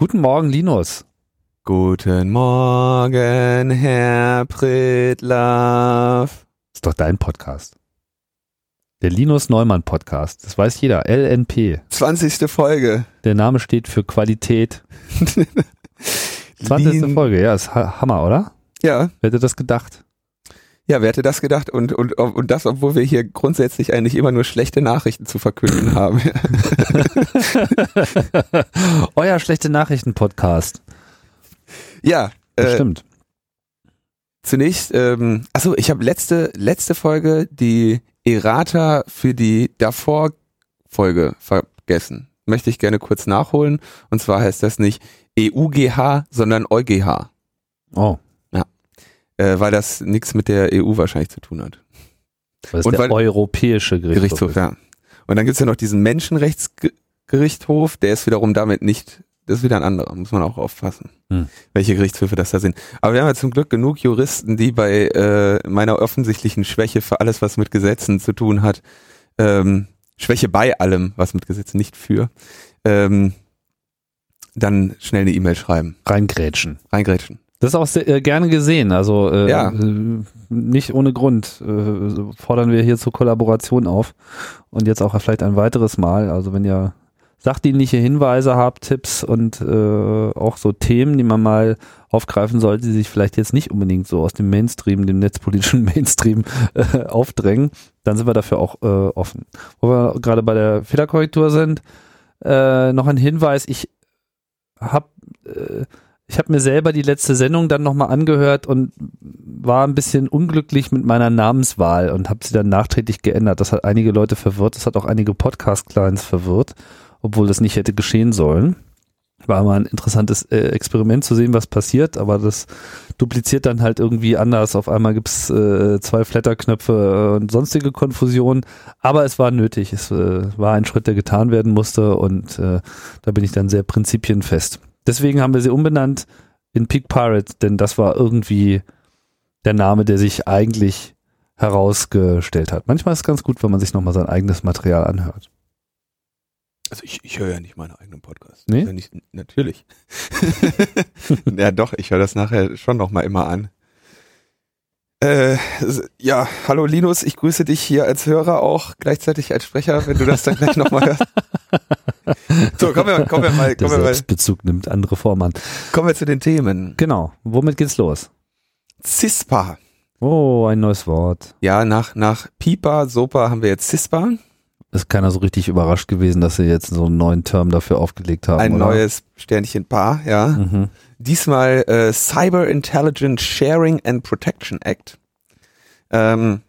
Guten Morgen, Linus. Guten Morgen, Herr Pritlaff. Ist doch dein Podcast. Der Linus Neumann Podcast. Das weiß jeder. LNP. 20. Folge. Der Name steht für Qualität. 20. Lin- Folge, ja, ist ha- Hammer, oder? Ja, Wer hätte das gedacht? Ja, wer hätte das gedacht? Und, und, und das, obwohl wir hier grundsätzlich eigentlich immer nur schlechte Nachrichten zu verkünden haben. Euer schlechte Nachrichten-Podcast. ja, äh, Bestimmt. zunächst, ähm, achso, ich habe letzte, letzte Folge die Errata für die davor Folge vergessen. Möchte ich gerne kurz nachholen. Und zwar heißt das nicht EUGH, sondern EuGH. Oh, Äh, weil das nichts mit der EU wahrscheinlich zu tun hat. ist Und der weil- europäische Gerichtshof. Gerichtshof, ja. Und dann gibt's ja noch diesen Menschenrechtsgerichtshof, der ist wiederum damit nicht, das ist wieder ein anderer, muss man auch aufpassen, Hm. welche Gerichtshöfe das da sind. Aber wir haben ja zum Glück genug Juristen, die bei äh, meiner offensichtlichen Schwäche für alles, was mit Gesetzen zu tun hat, ähm, Schwäche bei allem, was mit Gesetzen nicht für, ähm, dann schnell eine E-Mail schreiben, Reingrätschen. reingrätschen. Das ist auch sehr, äh, gerne gesehen. Also äh, Ja. äh, nicht ohne Grund äh, fordern wir hier zur Kollaboration auf. Und jetzt auch vielleicht ein weiteres Mal. Also wenn ihr sachdienliche Hinweise habt, Tipps und äh, auch so Themen, die man mal aufgreifen sollte, die sich vielleicht jetzt nicht unbedingt so aus dem Mainstream, dem netzpolitischen Mainstream äh, aufdrängen, dann sind wir dafür auch äh, offen. Wo wir gerade bei der Fehlerkorrektur sind, äh, noch ein Hinweis, ich habe äh, ich habe mir selber die letzte Sendung dann nochmal angehört und war ein bisschen unglücklich mit meiner Namenswahl und habe sie dann nachträglich geändert. Das hat einige Leute verwirrt, das hat auch einige Podcast-Clients verwirrt, obwohl das nicht hätte geschehen sollen. War mal ein interessantes äh, Experiment zu sehen, was passiert, aber das dupliziert dann halt irgendwie anders. Auf einmal gibt's äh, zwei Flatterknöpfe und sonstige Konfusionen, aber es war nötig. Es äh, war ein Schritt, der getan werden musste und äh, da bin ich dann sehr prinzipienfest. Deswegen haben wir sie umbenannt in Peak Pirate, denn das war irgendwie der Name, der sich eigentlich herausgestellt hat. Manchmal ist es ganz gut, wenn man sich nochmal sein eigenes Material anhört. Also ich, ich höre ja nicht meine eigenen Podcasts. Nee? Ja, nicht, natürlich. ja doch, ich höre das nachher schon nochmal immer an. Äh, ja, hallo Linus, ich grüße dich hier als Hörer auch, gleichzeitig als Sprecher, wenn du das dann gleich nochmal hörst. So, kommen wir, kommen wir mal, Der kommen mal, Selbstbezug nimmt andere Form an. kommen wir zu den Themen. Genau. Womit geht's los? CISPA. Oh, ein neues Wort. Ja, nach, nach Pipa, Sopa haben wir jetzt CISPA. Ist keiner so richtig überrascht gewesen, dass sie jetzt so einen neuen Term dafür aufgelegt haben. Ein oder? neues Sternchen Paar, ja. Mhm. Diesmal äh, Cyber Intelligence Sharing and Protection Act. Ähm,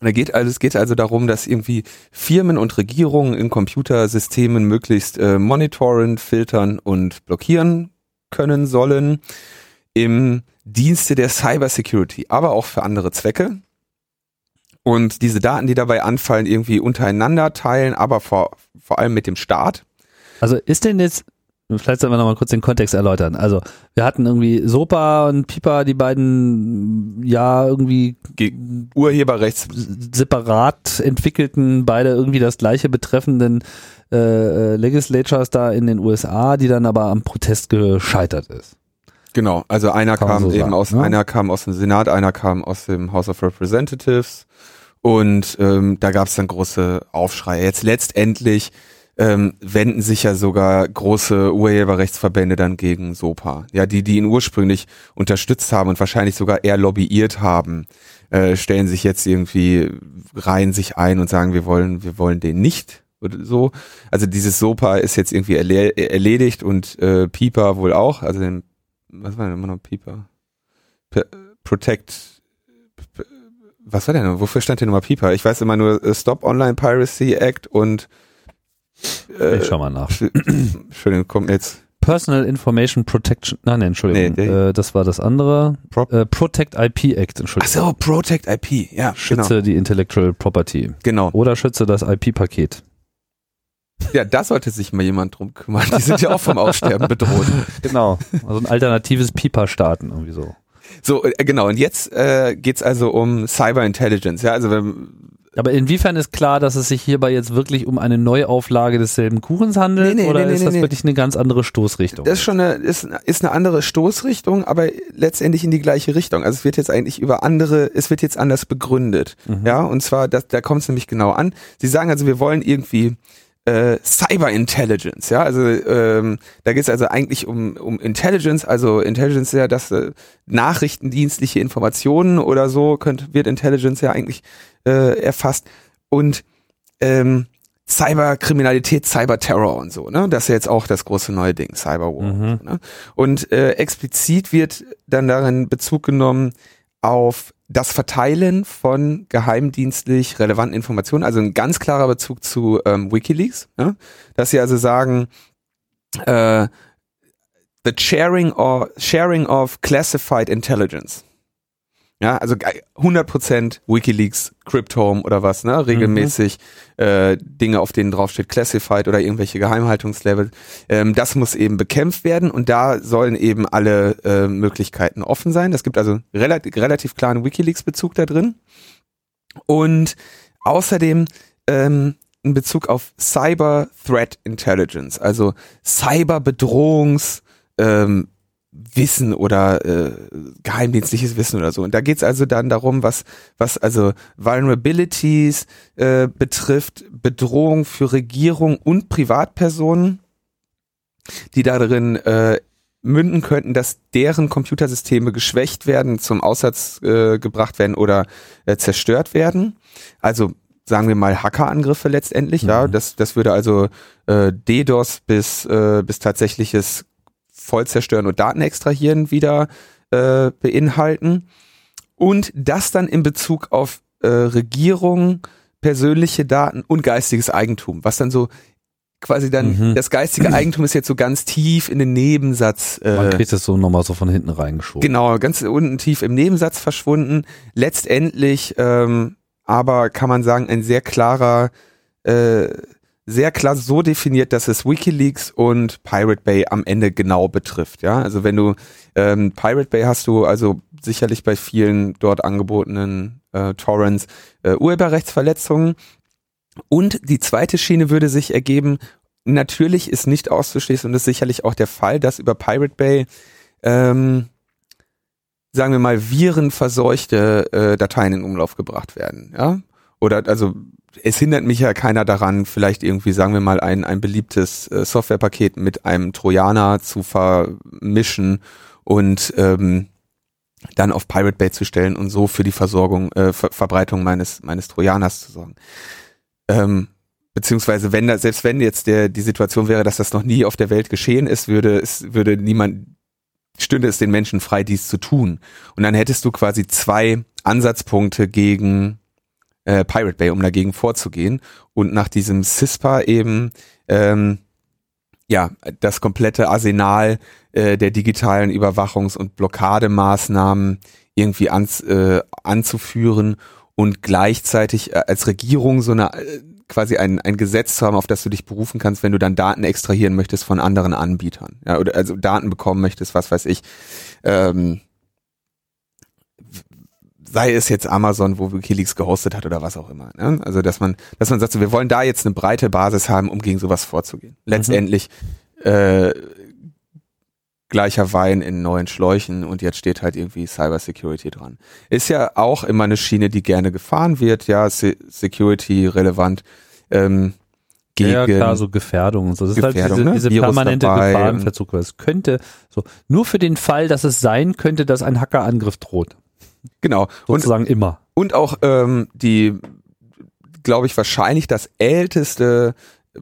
da geht also, es geht also darum, dass irgendwie Firmen und Regierungen in Computersystemen möglichst äh, monitoren, filtern und blockieren können sollen im Dienste der Cyber Security, aber auch für andere Zwecke. Und diese Daten, die dabei anfallen, irgendwie untereinander teilen, aber vor, vor allem mit dem Staat. Also ist denn jetzt, vielleicht sollten wir nochmal kurz den Kontext erläutern. Also wir hatten irgendwie Sopa und Pipa, die beiden ja irgendwie Ge Urheberrechts separat entwickelten, beide irgendwie das gleiche betreffenden äh, äh, Legislatures da in den USA, die dann aber am Protest gescheitert ist. Genau, also einer Kann kam so eben sagen, aus, ne? einer kam aus dem Senat, einer kam aus dem House of Representatives und ähm, da gab es dann große Aufschreie. Jetzt letztendlich ähm, wenden sich ja sogar große Urheberrechtsverbände dann gegen SOPA. Ja, die, die ihn ursprünglich unterstützt haben und wahrscheinlich sogar eher lobbyiert haben, äh, stellen sich jetzt irgendwie, reihen sich ein und sagen, wir wollen, wir wollen den nicht oder so. Also dieses SOPA ist jetzt irgendwie erle erledigt und äh, PIPA wohl auch, also den was war denn immer noch Pieper? P Protect. Was war denn? Wofür stand denn nochmal Pieper? Ich weiß immer nur äh, Stop Online Piracy Act und äh, ich schau mal nach. Entschuldigung, kommt jetzt. Personal Information Protection, nein, nein, Entschuldigung, Nee, äh, das war das andere. Prop- Äh, Protect IP Act, Ach Entschuldigung. so, Protect IP. Ja, Schütze die Intellectual Property. genau. genau. Oder schütze das IP-Paket. Ja, da sollte sich mal jemand drum kümmern. Die sind ja auch vom Aussterben bedroht. Genau. Also ein alternatives Pipa starten, irgendwie so. So, äh, genau. Und jetzt äh, geht's also um Cyber Intelligence. Ja, also wenn, Aber inwiefern ist klar, dass es sich hierbei jetzt wirklich um eine Neuauflage desselben Kuchens handelt? Nee, nee, oder nee, ist das wirklich eine ganz andere Stoßrichtung? Das ist schon eine, ist, ist eine andere Stoßrichtung, aber letztendlich in die gleiche Richtung. Also es wird jetzt eigentlich über andere, es wird jetzt anders begründet. Mhm. Ja, und zwar, das, da kommt es nämlich genau an. Sie sagen also, wir wollen irgendwie äh, Cyber Intelligence, ja, also ähm, da geht es also eigentlich um, um Intelligence, also Intelligence ist ja das äh, nachrichtendienstliche Informationen oder so, könnte, wird Intelligence ja eigentlich äh, erfasst und ähm, Cyberkriminalität, Cyberterror und so, ne? Das ist ja jetzt auch das große neue Ding, Cyberwar. Mhm. So, ne? und äh, explizit wird dann darin Bezug genommen auf das Verteilen von geheimdienstlich relevanten Informationen, also ein ganz klarer Bezug zu ähm, WikiLeaks, ne? dass sie also sagen, äh, the sharing or sharing of classified intelligence. Ja, also ge- 100% WikiLeaks, Cryptome oder was, ne? Regelmäßig äh, Dinge, auf denen draufsteht Classified oder irgendwelche Geheimhaltungslevel. Ähm, das muss eben bekämpft werden und da sollen eben alle äh, Möglichkeiten offen sein. Es gibt also relativ, relativ klaren WikiLeaks-Bezug da drin. Und außerdem ähm, in Bezug auf Cyber Threat Intelligence, also Cyberbedrohungs ähm, Wissen oder äh, geheimdienstliches Wissen oder so. Und da geht's also dann darum, was, was also Vulnerabilities äh, betrifft, Bedrohung für Regierung und Privatpersonen, die darin äh, münden könnten, dass deren Computersysteme geschwächt werden, zum Aussatz äh, gebracht werden oder äh, zerstört werden. Also sagen wir mal Hackerangriffe letztendlich, ja, Mhm. das das würde also äh, DDoS bis äh, bis tatsächliches Vollzerstören und Daten extrahieren wieder äh, beinhalten und das dann in Bezug auf äh, Regierung, persönliche Daten und geistiges Eigentum, was dann so quasi dann Mhm. das geistige Eigentum ist jetzt so ganz tief in den Nebensatz Man äh, kriegt es so nochmal so von hinten reingeschoben. Genau, ganz unten tief im Nebensatz verschwunden. Letztendlich, ähm, aber kann man sagen, ein sehr klarer, äh, sehr klar so definiert, dass es WikiLeaks und Pirate Bay am Ende genau betrifft. Ja, also wenn du ähm, Pirate Bay hast du also sicherlich bei vielen dort angebotenen äh, Torrents äh, Urheberrechtsverletzungen. Und die zweite Schiene würde sich ergeben, natürlich ist nicht auszuschließen und ist sicherlich auch der Fall, dass über Pirate Bay ähm, sagen wir mal, virenverseuchte äh, Dateien in Umlauf gebracht werden, ja? Oder also es hindert mich ja keiner daran, vielleicht irgendwie, sagen wir mal, ein, ein beliebtes äh, Softwarepaket mit einem Trojaner zu vermischen und ähm, dann auf Pirate Bay zu stellen und so für die Versorgung, äh, Ver Verbreitung meines, meines Trojaners zu sorgen. Ähm, beziehungsweise wenn da, selbst wenn jetzt der, die Situation wäre, dass das noch nie auf der Welt geschehen ist, würde es, würde niemand, stünde es den Menschen frei, dies zu tun. Und dann hättest du quasi zwei Ansatzpunkte gegen äh, Pirate Bay, um dagegen vorzugehen. Und nach diesem CISPA eben ähm, ja das komplette Arsenal äh, der digitalen Überwachungs- und Blockademaßnahmen irgendwie ans, äh, anzuführen und gleichzeitig äh, als Regierung so eine äh, quasi ein, ein Gesetz zu haben, auf das du dich berufen kannst, wenn du dann Daten extrahieren möchtest von anderen Anbietern. Ja, oder also Daten bekommen möchtest, was weiß ich. Ähm, sei es jetzt Amazon, wo WikiLeaks gehostet hat oder was auch immer. Ne? Also dass man, dass man sagt, so, wir wollen da jetzt eine breite Basis haben, um gegen sowas vorzugehen. Letztendlich äh, gleicher Wein in neuen Schläuchen und jetzt steht halt irgendwie Cyber Security dran. Ist ja auch immer eine Schiene, die gerne gefahren wird, ja, Se Security relevant. Ähm, gegen ja, klar, so Gefährdung und so. Das Gefährdung, ist ne? halt diese, diese Virus permanente dabei Gefahrenverzug. weil Es könnte, so, nur für den Fall, dass es sein könnte, dass ein Hackerangriff droht. Genau. Und Sozusagen immer. Und auch ähm, die, glaube ich, wahrscheinlich das älteste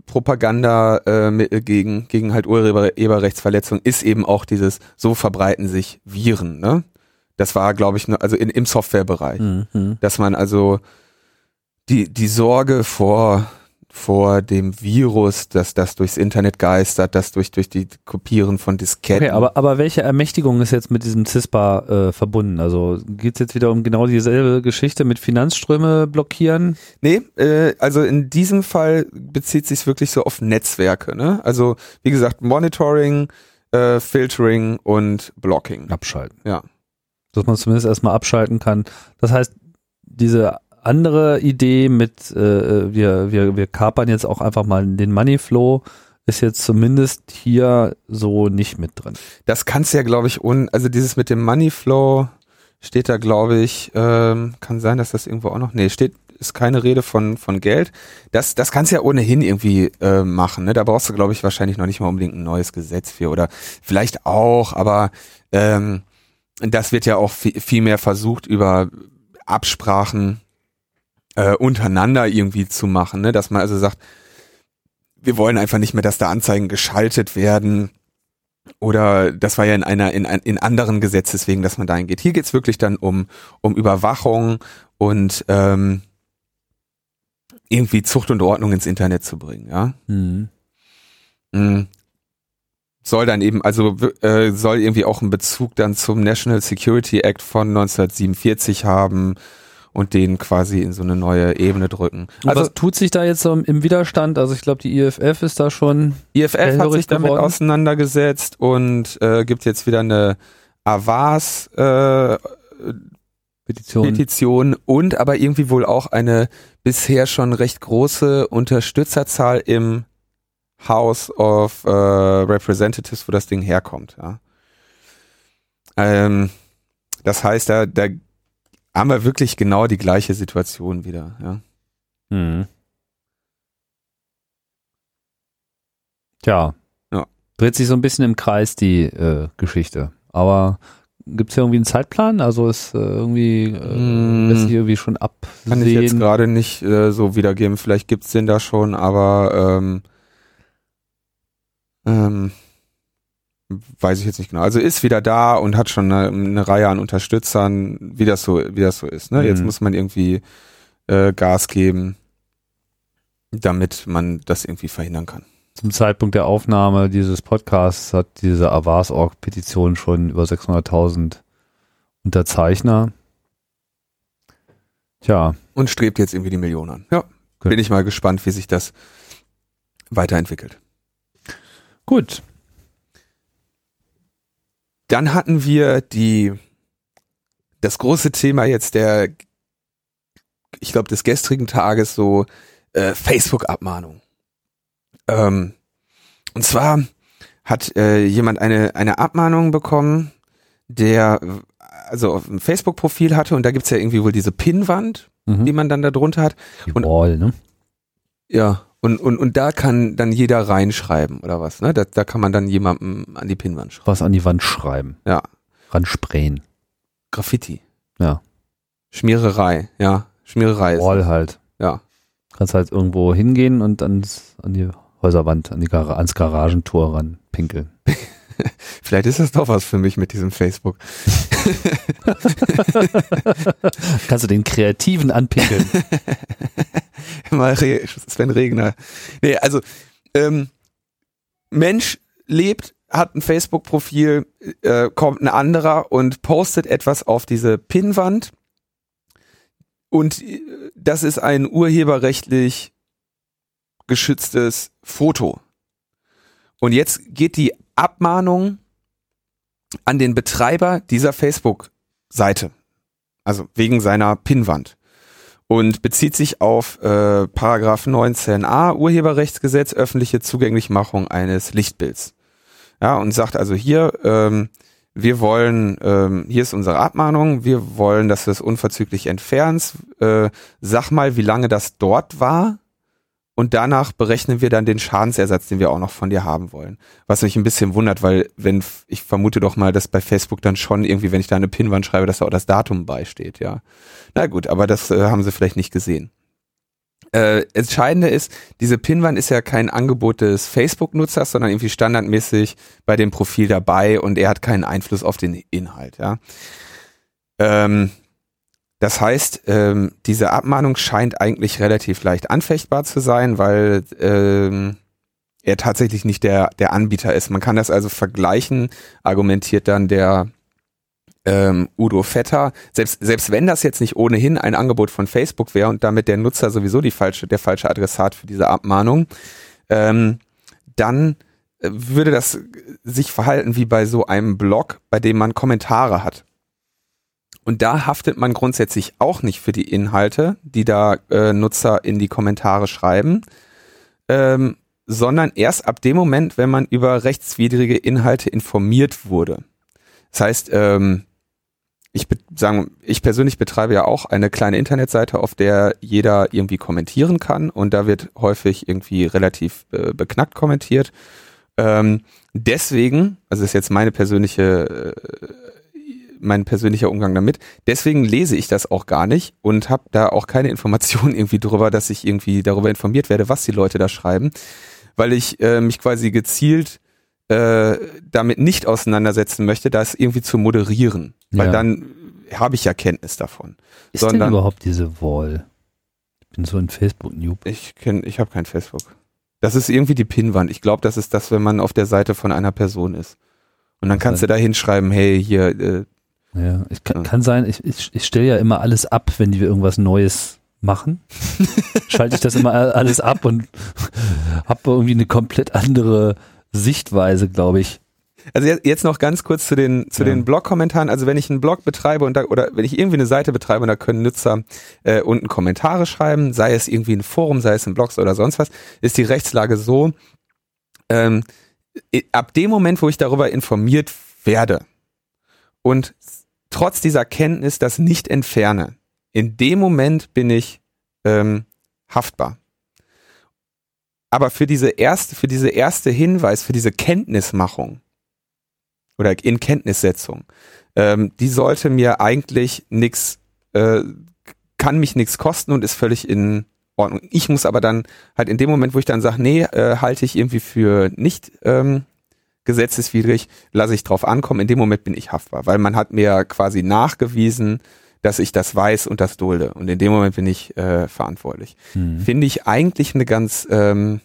Propagandamittel gegen, gegen halt Urheberrechtsverletzung ist eben auch dieses, so verbreiten sich Viren, ne? Das war, glaube ich, nur- also in, im Softwarebereich. Mhm. Dass man also die, die Sorge vor, vor dem Virus, dass das durchs Internet geistert, das durch, durch die Kopieren von Disketten. Okay, aber, aber welche Ermächtigung ist jetzt mit diesem CISPA äh, verbunden? Also geht es jetzt wieder um genau dieselbe Geschichte mit Finanzströme blockieren? Nee, äh, also in diesem Fall bezieht sich wirklich so auf Netzwerke. Ne? Also wie gesagt, Monitoring, äh, Filtering und Blocking. Abschalten. Ja. Dass man zumindest erstmal abschalten kann. Das heißt, diese andere Idee mit, äh, wir, wir, wir kapern jetzt auch einfach mal den Moneyflow, ist jetzt zumindest hier so nicht mit drin. Das kannst ja, glaube ich, un, also dieses mit dem Moneyflow steht da, glaube ich, ähm, kann sein, dass das irgendwo auch noch, nee, steht, ist keine Rede von, von Geld. Das, das kannst du ja ohnehin irgendwie äh, machen. Ne? Da brauchst du, glaube ich, wahrscheinlich noch nicht mal unbedingt ein neues Gesetz für oder vielleicht auch, aber ähm, das wird ja auch viel, viel mehr versucht über Absprachen äh, untereinander irgendwie zu machen, ne? dass man also sagt, wir wollen einfach nicht mehr, dass da Anzeigen geschaltet werden oder das war ja in einer in, in anderen Gesetzeswegen, dass man dahin geht. Hier geht's wirklich dann um um Überwachung und ähm, irgendwie Zucht und Ordnung ins Internet zu bringen, ja. Mhm. Mhm. Soll dann eben, also äh, soll irgendwie auch einen Bezug dann zum National Security Act von 1947 haben und den quasi in so eine neue Ebene drücken. Und also was tut sich da jetzt so im Widerstand? Also ich glaube, die IFF ist da schon. IFF hat sich damit geworden. auseinandergesetzt und äh, gibt jetzt wieder eine Avas äh, Petition. Petition und aber irgendwie wohl auch eine bisher schon recht große Unterstützerzahl im House of äh, Representatives, wo das Ding herkommt. Ja. Ähm, das heißt, da, da haben wir wirklich genau die gleiche Situation wieder, ja. Hm. Tja. Ja. Dreht sich so ein bisschen im Kreis die äh, Geschichte. Aber gibt es hier irgendwie einen Zeitplan? Also ist äh, irgendwie, äh, hm. lässt sich irgendwie schon absehen? Kann ich jetzt gerade nicht äh, so wiedergeben. Vielleicht gibt es den da schon, aber ähm, ähm, weiß ich jetzt nicht genau. Also ist wieder da und hat schon eine, eine Reihe an Unterstützern, wie das so, wie das so ist. Ne? Mhm. Jetzt muss man irgendwie äh, Gas geben, damit man das irgendwie verhindern kann. Zum Zeitpunkt der Aufnahme dieses Podcasts hat diese Avars-Org-Petition schon über 600.000 Unterzeichner. Tja. Und strebt jetzt irgendwie die Millionen an. Ja. Gut. Bin ich mal gespannt, wie sich das weiterentwickelt. Gut. Dann hatten wir die, das große Thema jetzt der, ich glaube, des gestrigen Tages so äh, Facebook-Abmahnung. Ähm, und zwar hat äh, jemand eine, eine Abmahnung bekommen, der also auf ein Facebook-Profil hatte und da gibt's ja irgendwie wohl diese Pinnwand, mhm. die man dann da drunter hat. Die und, Wall, ne? Ja, und, und, und da kann dann jeder reinschreiben oder was, ne? Da, da kann man dann jemandem an die Pinnwand schreiben. Was an die Wand schreiben. Ja. Ransprayen. Graffiti. Ja. Schmiererei, ja. Schmiererei. Wall halt. Ja. Kannst halt irgendwo hingehen und ans, an die Häuserwand, an die Gar ans Garagentor ran pinkeln. Vielleicht ist das doch was für mich mit diesem Facebook. Kannst du den Kreativen anpinkeln. Mal Re Sven Regner. Nee, also ähm, Mensch lebt, hat ein Facebook-Profil, äh, kommt ein anderer und postet etwas auf diese Pinnwand. Und äh, das ist ein urheberrechtlich geschütztes Foto. Und jetzt geht die Abmahnung an den Betreiber dieser Facebook-Seite. Also wegen seiner Pinnwand und bezieht sich auf äh, Paragraph 19a Urheberrechtsgesetz öffentliche Zugänglichmachung eines Lichtbilds. Ja, und sagt also hier, ähm, wir wollen, ähm, hier ist unsere Abmahnung, wir wollen, dass du es unverzüglich entfernst. Äh, sag mal, wie lange das dort war und danach berechnen wir dann den Schadensersatz, den wir auch noch von dir haben wollen. Was mich ein bisschen wundert, weil wenn ich vermute doch mal, dass bei Facebook dann schon irgendwie, wenn ich da eine Pinwand schreibe, dass da auch das Datum beisteht, ja. Na gut, aber das äh, haben sie vielleicht nicht gesehen. Äh, entscheidende ist, diese Pinwand ist ja kein Angebot des Facebook-Nutzers, sondern irgendwie standardmäßig bei dem Profil dabei und er hat keinen Einfluss auf den Inhalt, ja. Ähm, das heißt, ähm, diese Abmahnung scheint eigentlich relativ leicht anfechtbar zu sein, weil ähm, er tatsächlich nicht der, der Anbieter ist. Man kann das also vergleichen, argumentiert dann der ähm, Udo Vetter. Selbst, selbst wenn das jetzt nicht ohnehin ein Angebot von Facebook wäre und damit der Nutzer sowieso die falsche, der falsche Adressat für diese Abmahnung, ähm, dann äh, würde das sich verhalten wie bei so einem Blog, bei dem man Kommentare hat. Und da haftet man grundsätzlich auch nicht für die Inhalte, die da äh, Nutzer in die Kommentare schreiben, ähm, sondern erst ab dem Moment, wenn man über rechtswidrige Inhalte informiert wurde. Das heißt, ähm, ich sagen, ich persönlich betreibe ja auch eine kleine Internetseite, auf der jeder irgendwie kommentieren kann und da wird häufig irgendwie relativ äh, beknackt kommentiert. Ähm, deswegen, also das ist jetzt meine persönliche, äh, mein persönlicher Umgang damit. Deswegen lese ich das auch gar nicht und habe da auch keine Informationen irgendwie drüber, dass ich irgendwie darüber informiert werde, was die Leute da schreiben, weil ich äh, mich quasi gezielt äh, damit nicht auseinandersetzen möchte, das irgendwie zu moderieren. Weil ja. dann habe ich ja Kenntnis davon. Ist Sondern, denn überhaupt diese Wall? Ich bin so ein Facebook-Noob. Ich kenn, ich habe kein Facebook. Das ist irgendwie die Pinwand. Ich glaube, das ist das, wenn man auf der Seite von einer Person ist. Und dann kannst du da hinschreiben, hey, hier. Äh, ja, es kann, kann sein, ich, ich, ich stelle ja immer alles ab, wenn wir irgendwas Neues machen. Schalte ich das immer alles ab und habe irgendwie eine komplett andere Sichtweise, glaube ich. Also jetzt noch ganz kurz zu den zu ja. den Blog-Kommentaren. Also wenn ich einen Blog betreibe und da, oder wenn ich irgendwie eine Seite betreibe und da können Nutzer äh, unten Kommentare schreiben, sei es irgendwie ein Forum, sei es ein Blog oder sonst was, ist die Rechtslage so: ähm, Ab dem Moment, wo ich darüber informiert werde und trotz dieser Kenntnis das nicht entferne, in dem Moment bin ich ähm, haftbar. Aber für diese erste, für diese erste Hinweis, für diese Kenntnismachung oder in Kenntnissetzung, ähm, die sollte mir eigentlich nichts, äh, kann mich nichts kosten und ist völlig in Ordnung. Ich muss aber dann halt in dem Moment, wo ich dann sage, nee, äh, halte ich irgendwie für nicht ähm, gesetzeswidrig, lasse ich drauf ankommen. In dem Moment bin ich haftbar, weil man hat mir quasi nachgewiesen, dass ich das weiß und das dulde. Und in dem Moment bin ich äh, verantwortlich. Mhm. Finde ich eigentlich eine ganz, ähm,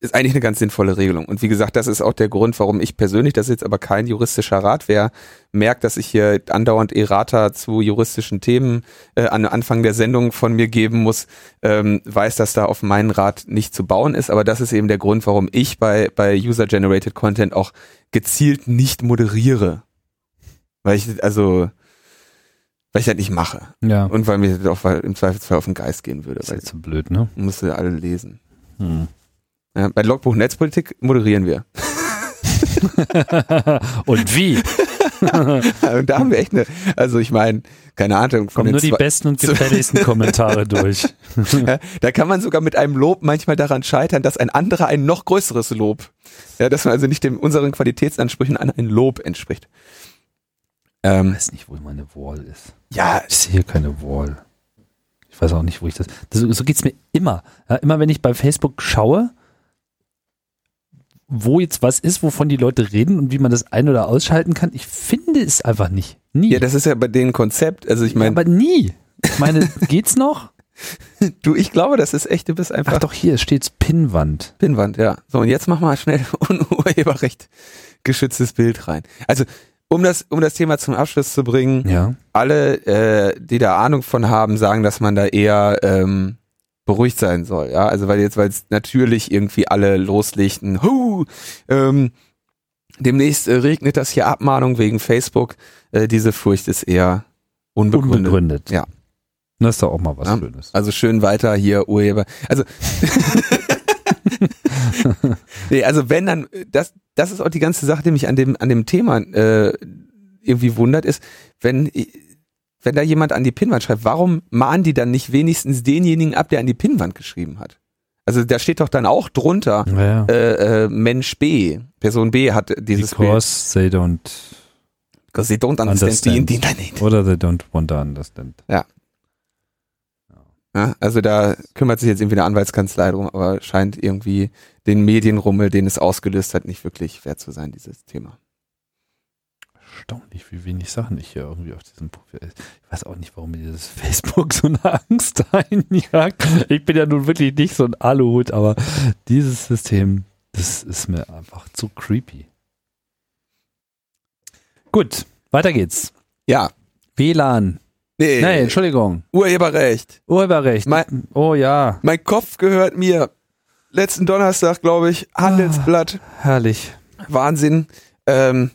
ist eigentlich eine ganz sinnvolle Regelung. Und wie gesagt, das ist auch der Grund, warum ich persönlich, das ist jetzt aber kein juristischer Rat, wer merkt, dass ich hier andauernd Errata zu juristischen Themen äh, an Anfang der Sendung von mir geben muss, ähm, weiß, dass da auf meinen Rat nicht zu bauen ist. Aber das ist eben der Grund, warum ich bei, bei User-Generated Content auch gezielt nicht moderiere. Weil ich, also, weil ich das nicht mache. Ja. Und weil mir das auch im Zweifelsfall auf den Geist gehen würde. Das ist so blöd, ne? Musste alle lesen. Hm. Ja, bei Logbuch Netzpolitik moderieren wir. und wie? und da haben wir echt eine, also ich meine, keine Ahnung. Von Kommen nur die besten und gefälligsten Kommentare durch. da kann man sogar mit einem Lob manchmal daran scheitern, dass ein anderer ein noch größeres Lob, ja, dass man also nicht dem unseren Qualitätsansprüchen an ein Lob entspricht. Ähm, ich weiß nicht, wo meine Wall ist. Ja. Ich sehe keine Wall. Ich weiß auch nicht, wo ich das. das so geht's mir immer. Ja, immer wenn ich bei Facebook schaue, wo jetzt was ist, wovon die Leute reden und wie man das ein- oder ausschalten kann, ich finde es einfach nicht. Nie. Ja, das ist ja bei denen Konzept. Also ich meine. Ja, aber nie. Ich meine, geht's noch? Du, ich glaube, das ist echt, du bist einfach. Ach doch, hier steht's Pinnwand. Pinnwand, ja. So, und jetzt mach mal schnell Urheberrecht geschütztes Bild rein. Also, um das, um das Thema zum Abschluss zu bringen, ja. alle, äh, die da Ahnung von haben, sagen, dass man da eher ähm, beruhigt sein soll. Ja, also weil jetzt, weil es natürlich irgendwie alle loslegten, hu, ähm, demnächst äh, regnet das hier Abmahnung wegen Facebook. Äh, diese Furcht ist eher unbegründet. Unbegründet. Ja. Das ist doch auch mal was ja, Schönes. Also schön weiter hier Urheber. Also nee, also wenn dann das das ist auch die ganze Sache, die mich an dem an dem Thema äh, irgendwie wundert ist, wenn wenn da jemand an die Pinnwand schreibt, warum mahnen die dann nicht wenigstens denjenigen ab, der an die Pinnwand geschrieben hat? Also da steht doch dann auch drunter ja. äh, äh, Mensch B, Person B hat dieses Because Bild. they don't Because they don't understand, understand. the Internet. Oder they don't want to understand. Ja. ja. Also da kümmert sich jetzt irgendwie eine Anwaltskanzlei drum, aber scheint irgendwie den Medienrummel, den es ausgelöst hat, nicht wirklich wert zu sein, dieses Thema erstaunlich, wie wenig Sachen ich hier irgendwie auf diesem Profil. Ich weiß auch nicht, warum mir dieses Facebook so eine Angst einjagt. Ich bin ja nun wirklich nicht so ein Aluhut, aber dieses System, das ist mir einfach zu creepy. Gut, weiter geht's. Ja. WLAN. Nee. Nein, Entschuldigung. Urheberrecht. Urheberrecht. Mein, oh ja. Mein Kopf gehört mir. Letzten Donnerstag, glaube ich, Handelsblatt. Ah, herrlich. Wahnsinn. Ähm,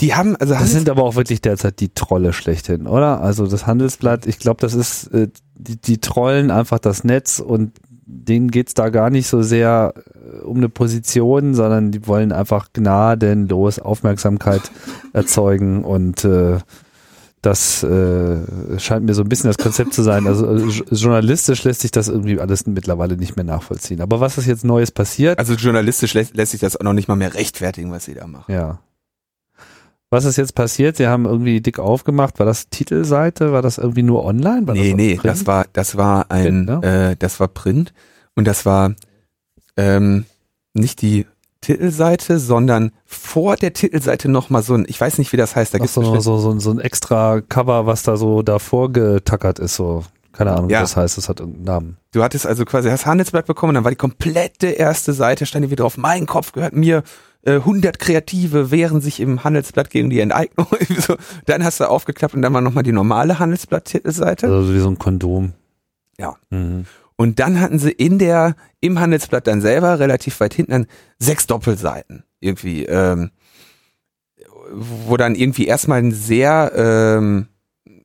Die haben, also Das sind aber auch wirklich derzeit die Trolle schlechthin, oder? Also das Handelsblatt, ich glaube, das ist, äh, die, die trollen einfach das Netz und denen geht's da gar nicht so sehr äh, um eine Position, sondern die wollen einfach gnadenlos Aufmerksamkeit erzeugen und äh, das äh, scheint mir so ein bisschen das Konzept zu sein. Also äh, jo- journalistisch lässt sich das irgendwie alles mittlerweile nicht mehr nachvollziehen. Aber was ist jetzt Neues passiert? also journalistisch lässt, lässt sich das auch noch nicht mal mehr rechtfertigen, was sie da machen. Ja. Was ist jetzt passiert? Sie haben irgendwie dick aufgemacht. War das Titelseite? War das irgendwie nur online? War nee, das nee, Print? das war, das war ein, Print, äh, das war Print und das war ähm, nicht die Titelseite, sondern vor der Titelseite nochmal so ein, ich weiß nicht, wie das heißt, da Ach gibt's so, so, so, so ein extra Cover, was da so davor getackert ist. So, keine Ahnung, Ja. wie das heißt. Das hat irgendeinen Namen. Du hattest also quasi das Handelsblatt bekommen, dann war die komplette erste Seite, stand hier wieder drauf, mein Kopf gehört mir, äh, 100 Kreative wehren sich im Handelsblatt gegen die Enteignung. So. Dann hast du aufgeklappt und dann war nochmal die normale Handelsblatt-Titelseite. Also wie so ein Kondom. Ja. Mhm. Und dann hatten sie in der, im Handelsblatt dann selber relativ weit hinten dann sechs Doppelseiten. Irgendwie, ähm, wo dann irgendwie erstmal ein sehr, ähm,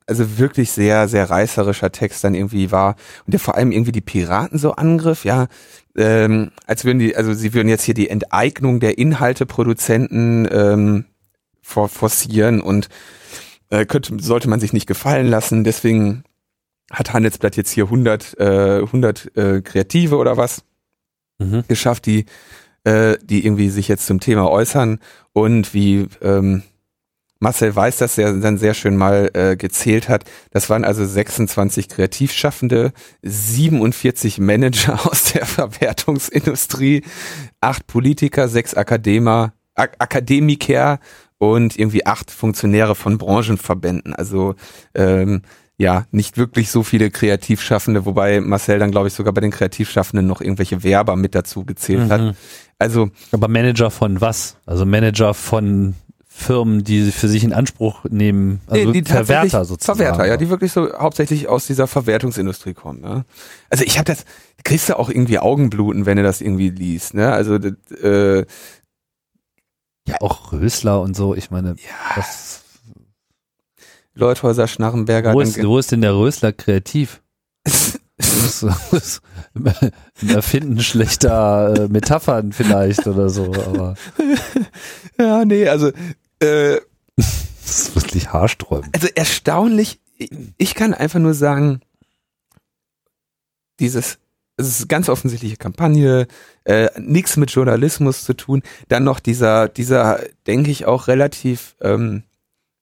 also wirklich sehr, sehr reißerischer Text dann irgendwie war und der vor allem irgendwie die Piraten so angriff, ja, ähm, als würden die, also sie würden jetzt hier die Enteignung der Inhalteproduzenten ähm, for forcieren und äh, könnte, sollte man sich nicht gefallen lassen, deswegen hat Handelsblatt jetzt hier 100, äh, 100 äh, Kreative oder was Mhm. geschafft, die, äh, die irgendwie sich jetzt zum Thema äußern und wie ähm, Marcel Weiß das ja dann sehr schön mal äh, gezählt hat. Das waren also 26 Kreativschaffende, 47 Manager aus der Verwertungsindustrie, acht Politiker, sechs Akademer, Ak Akademiker und irgendwie acht Funktionäre von Branchenverbänden. Also ähm, ja, nicht wirklich so viele Kreativschaffende, wobei Marcel dann, glaube ich, sogar bei den Kreativschaffenden noch irgendwelche Werber mit dazu gezählt hat. Mhm. Also Aber Manager von was? Also Manager von Firmen, die für sich in Anspruch nehmen. Also Nee, die Verwerter sozusagen. Verwerter, ja, die wirklich so hauptsächlich aus dieser Verwertungsindustrie kommen. Ne? Also ich habe das, kriegst du auch irgendwie Augenbluten, wenn du das irgendwie liest. Ne? Also das, äh, ja, auch Rösler und so. Ich meine, ja, was, Leuthäuser, Schnarrenberger. wo, ist, wo ist denn der Rösler kreativ? Das das Erfinden schlechter äh, Metaphern vielleicht oder so, aber ja, nee, also äh, das ist wirklich haarsträubend. also erstaunlich. ich- kann einfach nur sagen, dieses es ist ganz offensichtliche Kampagne, äh, nichts mit Journalismus zu tun. Dann noch dieser, dieser, denke ich, auch relativ, ähm,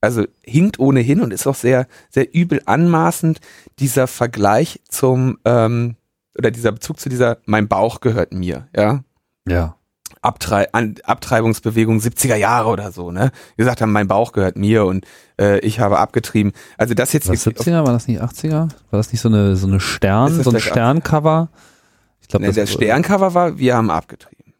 also hinkt ohnehin und ist auch sehr, sehr übel anmaßend, dieser Vergleich zum, ähm, oder dieser Bezug zu dieser, mein Bauch gehört mir, ja. Ja. Abtrei An Abtreibungsbewegung 70er Jahre oder so, ne? Die gesagt haben, mein Bauch gehört mir und äh, ich habe abgetrieben. Also das jetzt Was wirklich 70er? War das nicht 80er? War das nicht so eine, so eine Stern, das so ein Sterncover? Ich glaube, Ne, der Sterncover war, wir haben abgetrieben.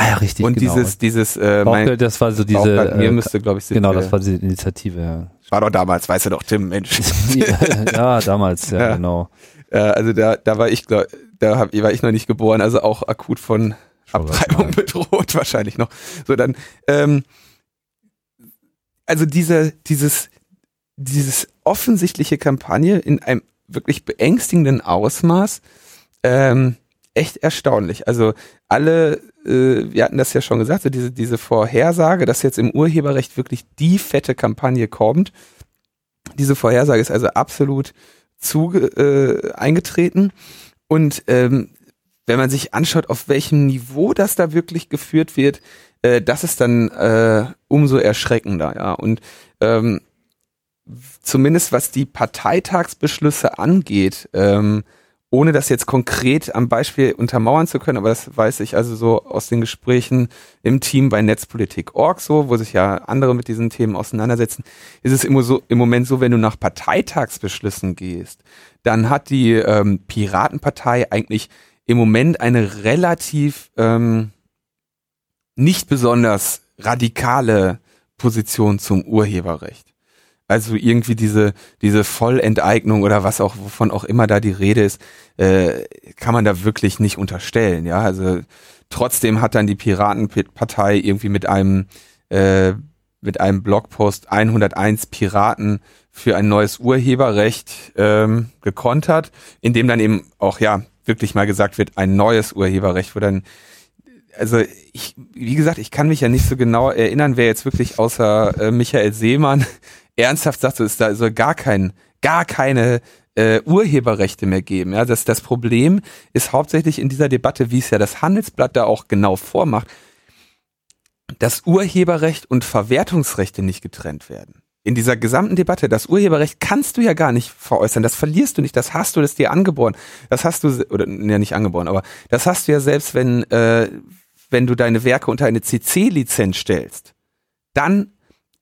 Ah ja, richtig. und genau. dieses, dieses, äh, mein Bauchgeld, das war so Bauch diese, gehört mir äh, müsste, glaube ich, genau, 70er. das war diese Initiative, ja. war doch damals, weißt du doch, Tim, Mensch. ja, damals, ja, Ja. genau. äh, also da, da war ich, glaub, da hab, war ich noch nicht geboren, also auch akut von das Abtreibung bedroht wahrscheinlich noch. So dann, ähm, also diese, dieses, dieses offensichtliche Kampagne in einem wirklich beängstigenden Ausmaß, ähm, echt erstaunlich. Also alle, äh, wir hatten das ja schon gesagt, so diese, diese Vorhersage, dass jetzt im Urheberrecht wirklich die fette Kampagne kommt. Diese Vorhersage ist also absolut zuge, äh, eingetreten. Und ähm, wenn man sich anschaut, auf welchem Niveau das da wirklich geführt wird, äh, das ist dann äh, umso erschreckender, ja. Und ähm, zumindest was die Parteitagsbeschlüsse angeht, ähm, ohne das jetzt konkret am Beispiel untermauern zu können, aber das weiß ich also so aus den Gesprächen im Team bei Netzpolitik.org so, wo sich ja andere mit diesen Themen auseinandersetzen, ist es immer so, im Moment so, wenn du nach Parteitagsbeschlüssen gehst, dann hat die ähm, Piratenpartei eigentlich im Moment eine relativ ähm, nicht besonders radikale Position zum Urheberrecht. Also irgendwie diese, diese Vollenteignung oder was auch, wovon auch immer da die Rede ist, äh, kann man da wirklich nicht unterstellen. Ja, also trotzdem hat dann die Piratenpartei irgendwie mit einem äh, mit einem Blogpost 101 Piraten für ein neues Urheberrecht ähm, gekontert, in dem dann eben auch ja wirklich mal gesagt wird, ein neues Urheberrecht, wo dann also ich, wie gesagt, ich kann mich ja nicht so genau erinnern, wer jetzt wirklich außer äh, Michael Seemann ernsthaft sagt, es da soll gar kein, gar keine äh, Urheberrechte mehr geben. Ja, das, das Problem ist hauptsächlich in dieser Debatte, wie es ja das Handelsblatt da auch genau vormacht, dass Urheberrecht und Verwertungsrechte nicht getrennt werden. In dieser gesamten Debatte, das Urheberrecht kannst du ja gar nicht veräußern, das verlierst du nicht, das hast du, das dir angeboren. Das hast du, oder ja nicht angeboren, aber das hast du ja selbst, wenn, äh, wenn du deine Werke unter eine CC-Lizenz stellst. Dann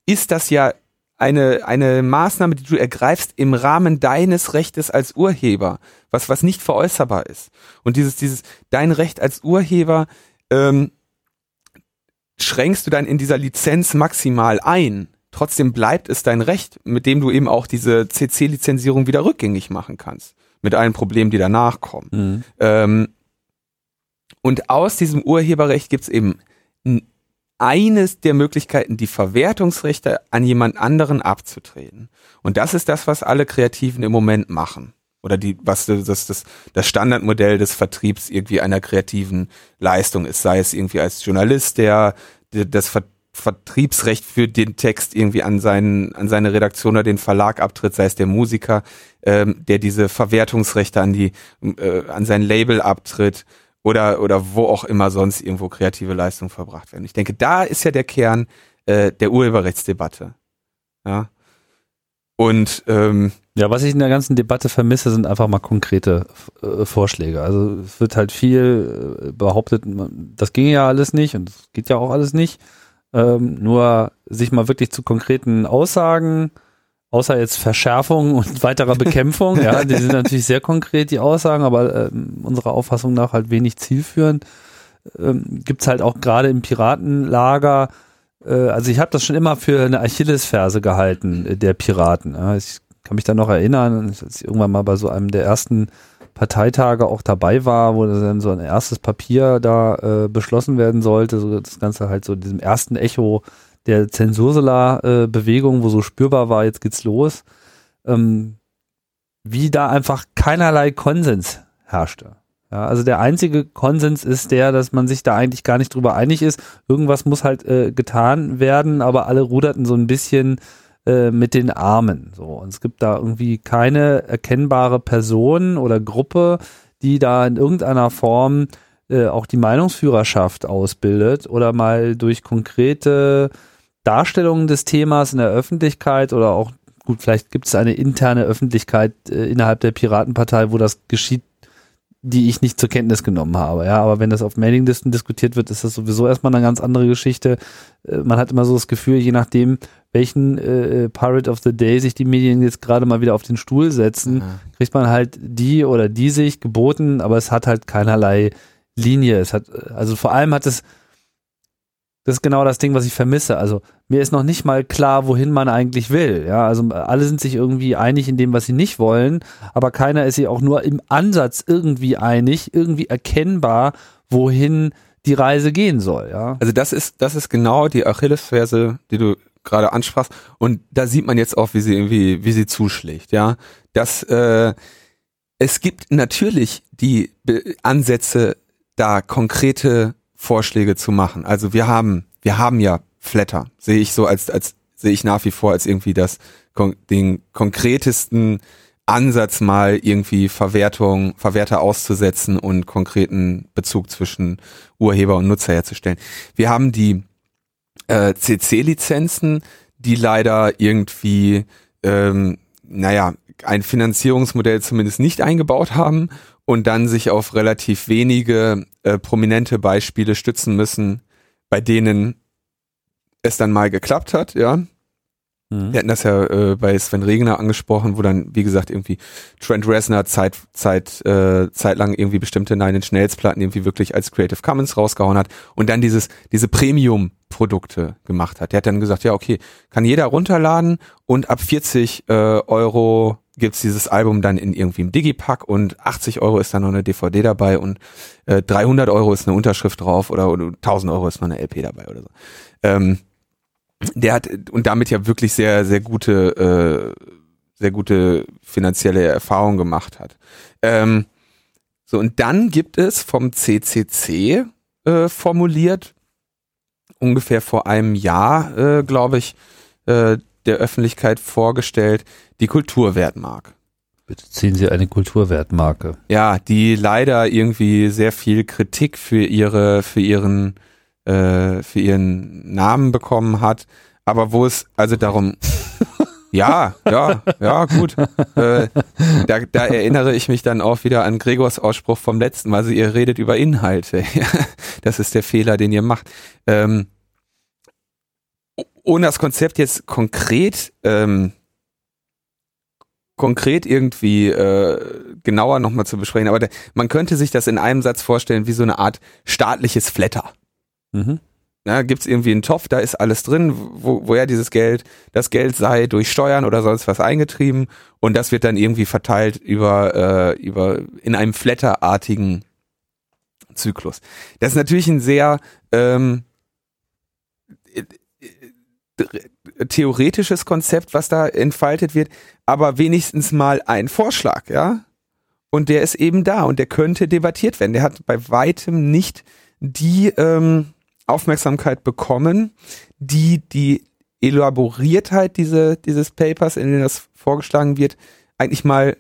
ist das ja eine, eine Maßnahme, die du ergreifst im Rahmen deines Rechtes als Urheber, was, was nicht veräußerbar ist. Und dieses, dieses, dein Recht als Urheber, ähm, schränkst du dann in dieser Lizenz maximal ein. Trotzdem bleibt es dein Recht, mit dem du eben auch diese CC-Lizenzierung wieder rückgängig machen kannst. Mit allen Problemen, die danach kommen. Mhm. Ähm, und aus diesem Urheberrecht gibt es eben eines der Möglichkeiten, die Verwertungsrechte an jemand anderen abzutreten. Und das ist das, was alle Kreativen im Moment machen. Oder die, was das, das, das Standardmodell des Vertriebs irgendwie einer kreativen Leistung ist, sei es irgendwie als Journalist, der, das Ver Vertriebsrecht für den Text irgendwie an seinen, an seine Redaktion oder den Verlag abtritt, sei es der Musiker, ähm, der diese Verwertungsrechte an die, äh, an sein Label abtritt oder, oder wo auch immer sonst irgendwo kreative Leistungen verbracht werden. Ich denke, da ist ja der Kern äh, der Urheberrechtsdebatte. Ja. Und ähm, ja, was ich in der ganzen Debatte vermisse, sind einfach mal konkrete äh, Vorschläge. Also es wird halt viel äh, behauptet, das ginge ja alles nicht und es geht ja auch alles nicht. Ähm, nur sich mal wirklich zu konkreten Aussagen außer jetzt Verschärfung und weiterer Bekämpfung, ja, die sind natürlich sehr konkret, die Aussagen, aber äh, unserer Auffassung nach halt wenig zielführend. Ähm, gibt's halt auch gerade im Piratenlager, äh, also ich habe das schon immer für eine Achillesferse gehalten, äh, der Piraten. Ja. Ich kann mich da noch erinnern, als ich irgendwann mal bei so einem der ersten Parteitage auch dabei war, wo dann so ein erstes Papier da äh, beschlossen werden sollte, so das Ganze halt so diesem ersten Echo der Zensursula-Bewegung, wo so spürbar war, jetzt geht's los, ähm, wie da einfach keinerlei Konsens herrschte. Ja, also der einzige Konsens ist der, dass man sich da eigentlich gar nicht drüber einig ist. Irgendwas muss halt äh, getan werden, aber alle ruderten so ein bisschen äh, mit den Armen. So, und es gibt da irgendwie keine erkennbare Person oder Gruppe, die da in irgendeiner Form äh, auch die Meinungsführerschaft ausbildet oder mal durch konkrete Darstellungen des Themas in der Öffentlichkeit oder auch, gut, vielleicht gibt es eine interne Öffentlichkeit äh, innerhalb der Piratenpartei, wo das geschieht, die ich nicht zur Kenntnis genommen habe. Ja, aber wenn das auf Mailinglisten diskutiert wird, ist das sowieso erstmal eine ganz andere Geschichte. Äh, man hat immer so das Gefühl, je nachdem, welchen äh, Pirate of the Day sich die Medien jetzt gerade mal wieder auf den Stuhl setzen, mhm. kriegt man halt die oder die sich geboten, aber es hat halt keinerlei Linie. Es hat, also vor allem hat es das ist genau das Ding, was ich vermisse. Also mir ist noch nicht mal klar, wohin man eigentlich will. Ja, also alle sind sich irgendwie einig in dem, was sie nicht wollen, aber keiner ist sich auch nur im Ansatz irgendwie einig, irgendwie erkennbar, wohin die Reise gehen soll. Ja. Also das ist das ist genau die Achillesferse, die du gerade ansprachst. Und da sieht man jetzt auch, wie sie irgendwie wie sie zuschlägt. Ja, dass äh, es gibt natürlich die Ansätze, da konkrete Vorschläge zu machen. Also wir haben, wir haben ja Flatter, sehe ich so als, als sehe ich nach wie vor als irgendwie das, den konkretesten Ansatz mal irgendwie Verwertung, Verwerter auszusetzen und konkreten Bezug zwischen Urheber und Nutzer herzustellen. Wir haben die äh, CC-Lizenzen, die leider irgendwie, ähm, naja, ein Finanzierungsmodell zumindest nicht eingebaut haben und dann sich auf relativ wenige äh, prominente Beispiele stützen müssen, bei denen es dann mal geklappt hat, ja. Mhm. Wir hatten das ja äh, bei Sven Regner angesprochen, wo dann, wie gesagt, irgendwie Trent Reznor Zeit, Zeit, äh, zeitlang irgendwie bestimmte Nine Inch Nails Platten irgendwie wirklich als Creative Commons rausgehauen hat und dann dieses, diese Premium Produkte gemacht hat. Der hat dann gesagt, ja, okay, kann jeder runterladen und ab 40 äh, Euro gibt's dieses Album dann in irgendwie im Digipack und 80 Euro ist dann noch eine DVD dabei und äh, 300 Euro ist eine Unterschrift drauf oder, oder 1000 Euro ist noch eine LP dabei oder so. Ähm, der hat und damit ja wirklich sehr, sehr gute, äh, sehr gute finanzielle Erfahrung gemacht hat. Ähm, so, und dann gibt es vom CCC äh, formuliert, ungefähr vor einem Jahr, äh, glaube ich, äh, der Öffentlichkeit vorgestellt, die Kulturwertmark. Bitte ziehen Sie eine Kulturwertmarke. Ja, die leider irgendwie sehr viel Kritik für ihre, für ihren, äh, für ihren Namen bekommen hat, aber wo es also darum, ja, ja, ja, gut. Äh, da, da erinnere ich mich dann auch wieder an Gregors Ausspruch vom letzten Mal. Also ihr redet über Inhalte. das ist der Fehler, den ihr macht. Ähm, ohne das Konzept jetzt konkret ähm, konkret irgendwie äh, genauer nochmal zu besprechen, aber der, man könnte sich das in einem Satz vorstellen wie so eine Art staatliches Flatter. Mhm. Ja, Gibt es irgendwie einen Topf, da ist alles drin, wo, woher dieses Geld, das Geld sei durch Steuern oder sonst was eingetrieben und das wird dann irgendwie verteilt über, äh, über in einem flatterartigen Zyklus. Das ist natürlich ein sehr ähm, theoretisches Konzept, was da entfaltet wird, aber wenigstens mal ein Vorschlag, ja. Und der ist eben da und der könnte debattiert werden. Der hat bei weitem nicht die ähm, Aufmerksamkeit bekommen, die die Elaboriertheit diese, dieses Papers, in dem das vorgeschlagen wird, eigentlich mal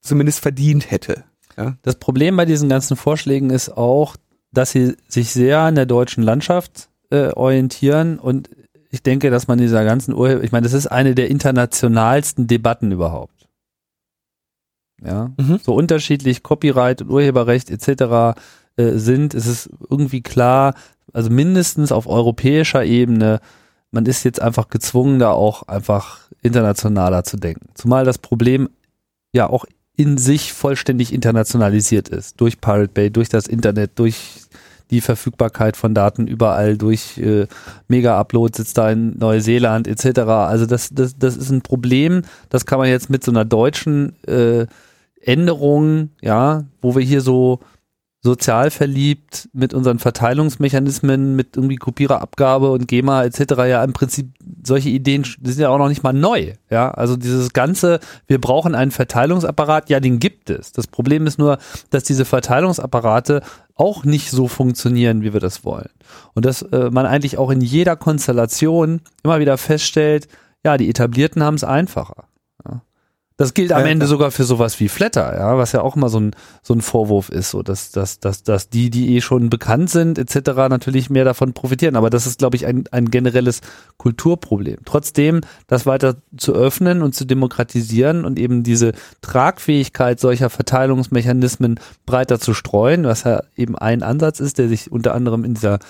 zumindest verdient hätte. Ja? Das Problem bei diesen ganzen Vorschlägen ist auch, dass sie sich sehr an der deutschen Landschaft äh, orientieren und ich denke, dass man dieser ganzen Urheber, ich meine, das ist eine der internationalsten Debatten überhaupt. Ja, mhm. so unterschiedlich Copyright und Urheberrecht etc. Äh, sind, ist es irgendwie klar, also mindestens auf europäischer Ebene, man ist jetzt einfach gezwungen, da auch einfach internationaler zu denken. Zumal das Problem ja auch in sich vollständig internationalisiert ist. Durch Pirate Bay, durch das Internet, durch die Verfügbarkeit von Daten überall durch äh, Mega-Upload sitzt da in Neuseeland etc. Also das, das, das ist ein Problem, das kann man jetzt mit so einer deutschen äh, Änderung, ja, wo wir hier so sozial verliebt mit unseren Verteilungsmechanismen, mit irgendwie Kopiererabgabe und GEMA etc. ja im Prinzip solche Ideen sind ja auch noch nicht mal neu. Ja, also dieses ganze, wir brauchen einen Verteilungsapparat, ja, den gibt es. Das Problem ist nur, dass diese Verteilungsapparate auch nicht so funktionieren, wie wir das wollen. Und dass äh, man eigentlich auch in jeder Konstellation immer wieder feststellt, ja, die Etablierten haben es einfacher. Das gilt am Ende sogar für sowas wie Flatter, ja, was ja auch immer so ein, so ein Vorwurf ist, so dass, dass, dass, dass die, die eh schon bekannt sind, etc., natürlich mehr davon profitieren. Aber das ist, glaube ich, ein, ein generelles Kulturproblem. Trotzdem, das weiter zu öffnen und zu demokratisieren und eben diese Tragfähigkeit solcher Verteilungsmechanismen breiter zu streuen, was ja eben ein Ansatz ist, der sich unter anderem in dieser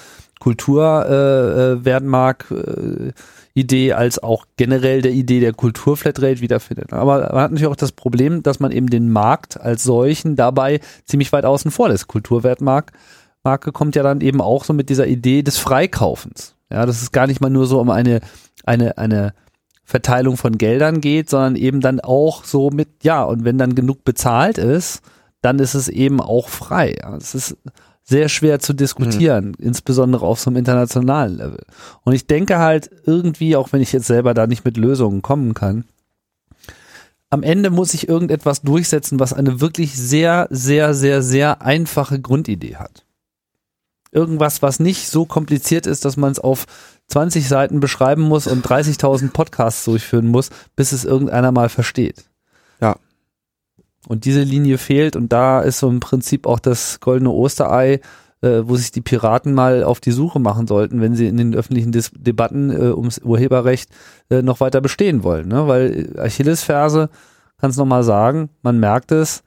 Kulturwertmark äh, äh, Idee als auch generell der Idee der Kulturflatrate wiederfindet. Aber man hat natürlich auch das Problem, dass man eben den Markt als solchen dabei ziemlich weit außen vor lässt. Kulturwertmarke Marke kommt ja dann eben auch so mit dieser Idee des Freikaufens. Ja, dass es gar nicht mal nur so um eine, eine, eine Verteilung von Geldern geht, sondern eben dann auch so mit, ja, und wenn dann genug bezahlt ist, dann ist es eben auch frei. Es ist sehr schwer zu diskutieren, mhm. insbesondere auf so einem internationalen Level. Und ich denke halt irgendwie, auch wenn ich jetzt selber da nicht mit Lösungen kommen kann, am Ende muss ich irgendetwas durchsetzen, was eine wirklich sehr, sehr, sehr, sehr einfache Grundidee hat. Irgendwas, was nicht so kompliziert ist, dass man es auf 20 Seiten beschreiben muss und 30.000 Podcasts durchführen muss, bis es irgendeiner mal versteht. Und diese Linie fehlt und da ist so im Prinzip auch das goldene Osterei, äh, wo sich die Piraten mal auf die Suche machen sollten, wenn sie in den öffentlichen Dis Debatten äh, ums Urheberrecht äh, noch weiter bestehen wollen. Ne? Weil Achillesferse, kann es nochmal sagen, man merkt es,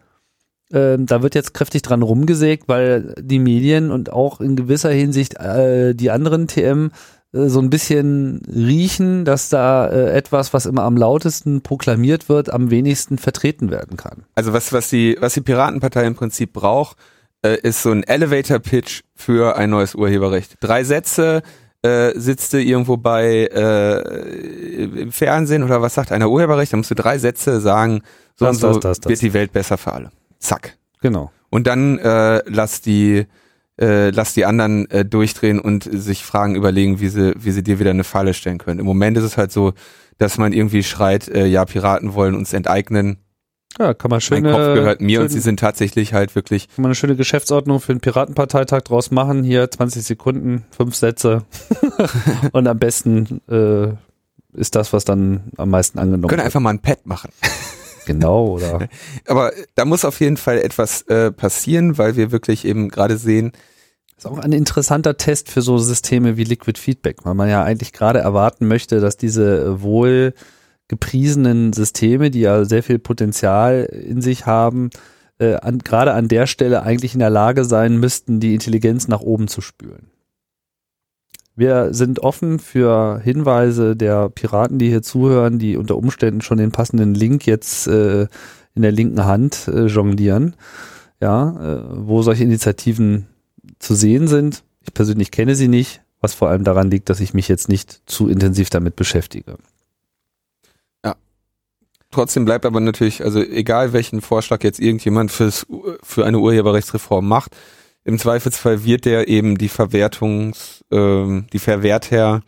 äh, da wird jetzt kräftig dran rumgesägt, weil die Medien und auch in gewisser Hinsicht äh, die anderen TM so ein bisschen riechen, dass da äh, etwas, was immer am lautesten proklamiert wird, am wenigsten vertreten werden kann. Also was, was die, was die Piratenpartei im Prinzip braucht, äh, ist so ein Elevator-Pitch für ein neues Urheberrecht. Drei Sätze, äh, sitzt du irgendwo bei äh, im Fernsehen oder was sagt einer Urheberrecht, dann musst du drei Sätze sagen, so das, und so das, das, wird die Welt besser für alle. Zack. Genau. Und dann äh, lass die äh, lass die anderen äh, durchdrehen und sich Fragen überlegen, wie sie, wie sie dir wieder eine Falle stellen können. Im Moment ist es halt so, dass man irgendwie schreit, äh, ja, Piraten wollen uns enteignen. Ja, kann man schöne, mein Kopf gehört mir schön, und sie sind tatsächlich halt wirklich. Kann man eine schöne Geschäftsordnung für den Piratenparteitag draus machen. Hier 20 Sekunden, fünf Sätze. und am besten äh, ist das, was dann am meisten angenommen Wir können wird. einfach mal ein Pad machen. Genau, oder? Aber da muss auf jeden Fall etwas äh, passieren, weil wir wirklich eben gerade sehen, ist auch ein interessanter Test für so Systeme wie Liquid Feedback, weil man ja eigentlich gerade erwarten möchte, dass diese wohl gepriesenen Systeme, die ja sehr viel Potenzial in sich haben, äh, an, gerade an der Stelle eigentlich in der Lage sein müssten, die Intelligenz nach oben zu spülen. Wir sind offen für Hinweise der Piraten, die hier zuhören, die unter Umständen schon den passenden Link jetzt äh, in der linken Hand äh, jonglieren, ja, äh, wo solche Initiativen zu sehen sind. Ich persönlich kenne sie nicht, was vor allem daran liegt, dass ich mich jetzt nicht zu intensiv damit beschäftige. Trotzdem bleibt aber natürlich, also egal welchen Vorschlag jetzt irgendjemand fürs, für eine Urheberrechtsreform macht, im Zweifelsfall wird der eben die Verwertungs, ähm, die Verwerter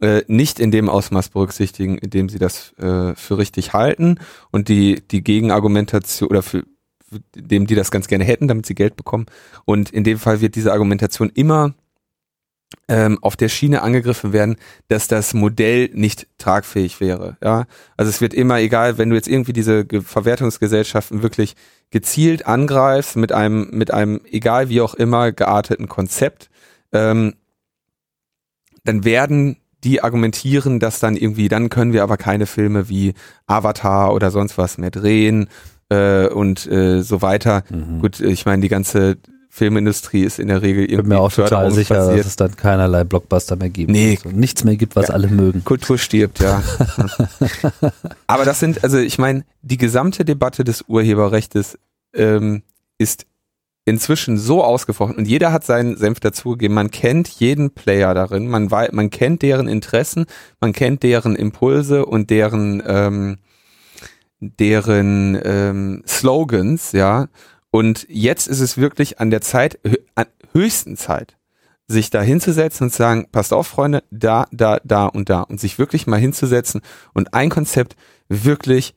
äh, nicht in dem Ausmaß berücksichtigen, in dem sie das äh, für richtig halten und die, die Gegenargumentation oder für, für dem die das ganz gerne hätten, damit sie Geld bekommen. Und in dem Fall wird diese Argumentation immer ähm, auf der Schiene angegriffen werden, dass das Modell nicht tragfähig wäre. Ja, also es wird immer egal, wenn du jetzt irgendwie diese Ge Verwertungsgesellschaften wirklich gezielt angreifst mit einem mit einem egal wie auch immer gearteten Konzept, ähm, dann werden die argumentieren, dass dann irgendwie, dann können wir aber keine Filme wie Avatar oder sonst was mehr drehen äh, und äh, so weiter. Mhm. Gut, ich meine, die ganze Filmindustrie ist in der Regel Ich bin irgendwie mir auch total sicher, förderungsbasiert. dass es dann keinerlei Blockbuster mehr gibt. Nee. Also nichts mehr gibt, was Ja. alle mögen. Kultur stirbt, ja. Aber das sind, also ich meine, die gesamte Debatte des Urheberrechts ähm, ist inzwischen so ausgefochten und jeder hat seinen Senf dazugegeben. Man kennt jeden Player darin, man wei man kennt deren Interessen, man kennt deren Impulse und deren ähm, deren ähm, Slogans, ja. Und jetzt ist es wirklich an der Zeit, höchsten Zeit, sich da hinzusetzen und zu sagen, passt auf, Freunde, da, da, da und da. Und sich wirklich mal hinzusetzen und ein Konzept wirklich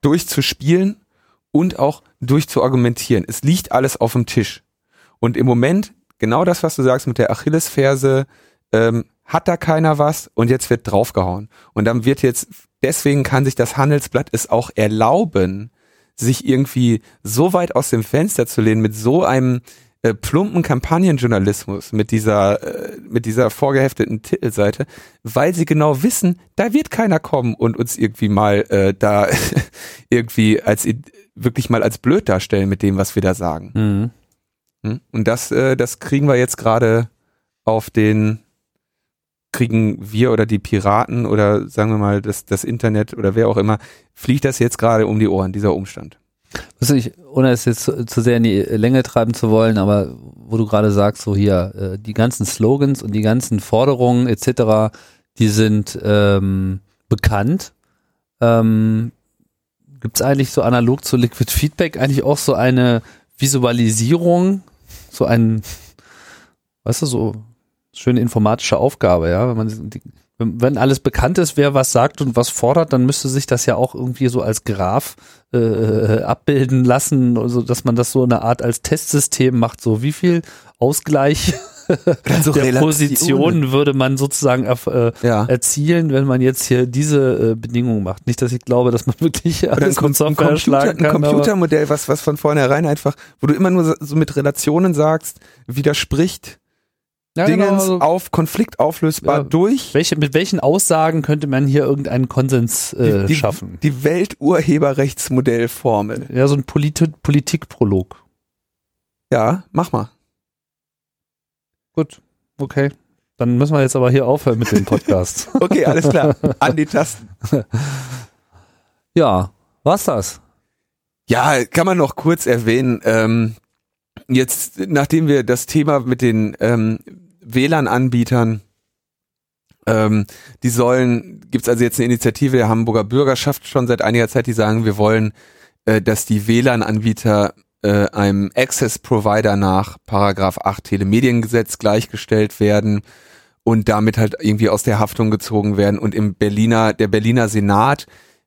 durchzuspielen und auch durchzuargumentieren. Es liegt alles auf dem Tisch. Und im Moment, genau das, was du sagst mit der Achillesferse, ähm, hat da keiner was und jetzt wird draufgehauen. Und dann wird jetzt, deswegen kann sich das Handelsblatt es auch erlauben, sich irgendwie so weit aus dem Fenster zu lehnen mit so einem äh, plumpen Kampagnenjournalismus, mit dieser, äh, mit dieser vorgehefteten Titelseite, weil sie genau wissen, da wird keiner kommen und uns irgendwie mal äh, da irgendwie als wirklich mal als blöd darstellen mit dem, was wir da sagen. Mhm. Hm? Und das, äh, das kriegen wir jetzt gerade auf den, kriegen wir oder die Piraten oder sagen wir mal das, das Internet oder wer auch immer, fliegt das jetzt gerade um die Ohren, dieser Umstand. Weiß nicht, ohne es jetzt zu, zu sehr in die Länge treiben zu wollen, aber wo du gerade sagst, so hier, äh, die ganzen Slogans und die ganzen Forderungen etc., die sind ähm, bekannt. Ähm, Gibt es eigentlich so analog zu Liquid Feedback eigentlich auch so eine Visualisierung, so ein, weißt du, so schöne informatische Aufgabe, ja, wenn man die, wenn, alles bekannt ist, wer was sagt und was fordert, dann müsste sich das ja auch irgendwie so als Graph äh, abbilden lassen, also dass man das so eine Art als Testsystem macht, so wie viel Ausgleich so der. Positionen würde man sozusagen äh, Ja. erzielen, wenn man jetzt hier diese äh, Bedingungen macht. Nicht, dass ich glaube, dass man wirklich ein, alles mit ein, Software Computer, ein kann. aber- Computermodell, was, was von vornherein einfach, wo du immer nur so mit Relationen sagst, widerspricht Ja, Dingens genau, also auf Konflikt auflösbar Ja. durch welche, mit welchen Aussagen könnte man hier irgendeinen Konsens äh, die, die, schaffen? die Welturheberrechtsmodellformel. Ja, so ein Polit Politikprolog. Ja, mach mal. Gut, okay. Dann müssen wir jetzt aber hier aufhören mit dem Podcast. Okay, alles klar. An die Tasten. ja, war's das? Ja, kann man noch kurz erwähnen, ähm, jetzt, nachdem wir das Thema mit den ähm, WLAN-Anbietern, ähm, die sollen, gibt's also jetzt eine Initiative der Hamburger Bürgerschaft schon seit einiger Zeit, die sagen, wir wollen, äh, dass die WLAN-Anbieter äh, einem Access Provider nach Paragraph 8 Telemediengesetz gleichgestellt werden und damit halt irgendwie aus der Haftung gezogen werden und im Berliner, der Berliner Senat,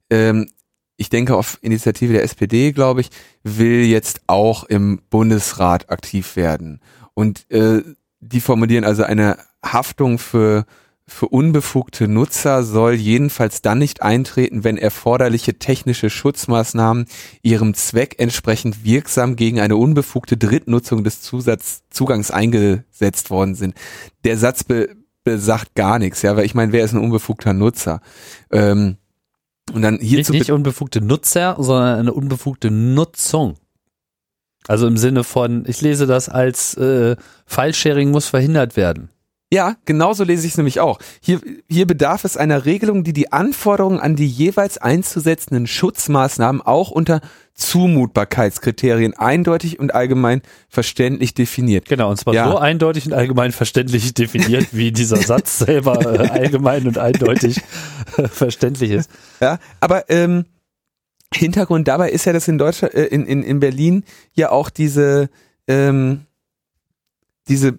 ähm, ich denke auf Initiative der SPD, glaube ich, will jetzt auch im Bundesrat aktiv werden. Und äh, die formulieren also eine Haftung für für unbefugte Nutzer soll jedenfalls dann nicht eintreten, wenn erforderliche technische Schutzmaßnahmen ihrem Zweck entsprechend wirksam gegen eine unbefugte Drittnutzung des Zusatzzugangs eingesetzt worden sind. Der Satz be besagt gar nichts, ja, weil ich meine, wer ist ein unbefugter Nutzer? Ähm, und dann hier nicht, nicht unbefugte Nutzer, sondern eine unbefugte Nutzung. Also im Sinne von, ich lese das als äh, File-Sharing muss verhindert werden. Ja, genauso lese ich es nämlich auch. Hier, hier bedarf es einer Regelung, die die Anforderungen an die jeweils einzusetzenden Schutzmaßnahmen auch unter Zumutbarkeitskriterien eindeutig und allgemein verständlich definiert. Genau, und zwar ja. so eindeutig und allgemein verständlich definiert, wie dieser Satz selber äh, allgemein und eindeutig äh, verständlich ist. Ja, aber ähm, Hintergrund dabei ist ja, dass in Deutschland, äh, in, in, in Berlin ja auch diese ähm, diese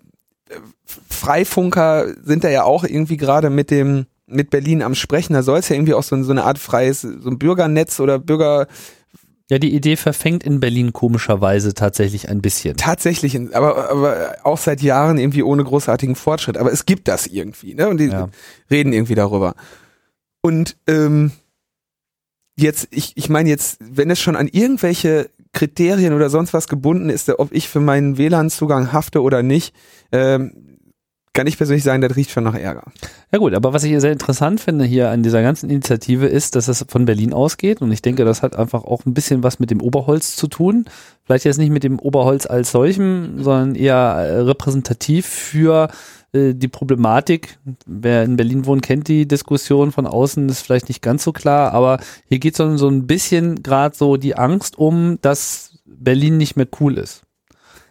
Freifunker sind da ja auch irgendwie gerade mit dem mit Berlin am Sprechen. Da soll es ja irgendwie auch so, so eine Art freies, so ein Bürgernetz oder Bürger. Ja, die Idee verfängt in Berlin komischerweise tatsächlich ein bisschen. Tatsächlich, aber, aber auch seit Jahren irgendwie ohne großartigen Fortschritt. Aber es gibt das irgendwie, ne? Und die ja. reden irgendwie darüber. Und ähm, jetzt, ich, ich meine jetzt, wenn es schon an irgendwelche Kriterien oder sonst was gebunden ist, ob ich für meinen WLAN-Zugang hafte oder nicht, ähm, kann ich persönlich sagen, das riecht schon nach Ärger. Ja gut, aber was ich sehr interessant finde hier an dieser ganzen Initiative ist, dass es von Berlin ausgeht und ich denke, das hat einfach auch ein bisschen was mit dem Oberholz zu tun. Vielleicht jetzt nicht mit dem Oberholz als solchem, sondern eher äh, repräsentativ für äh, die Problematik. Wer in Berlin wohnt, kennt die Diskussion von außen, ist vielleicht nicht ganz so klar, aber hier geht es so ein bisschen gerade so die Angst um, dass Berlin nicht mehr cool ist.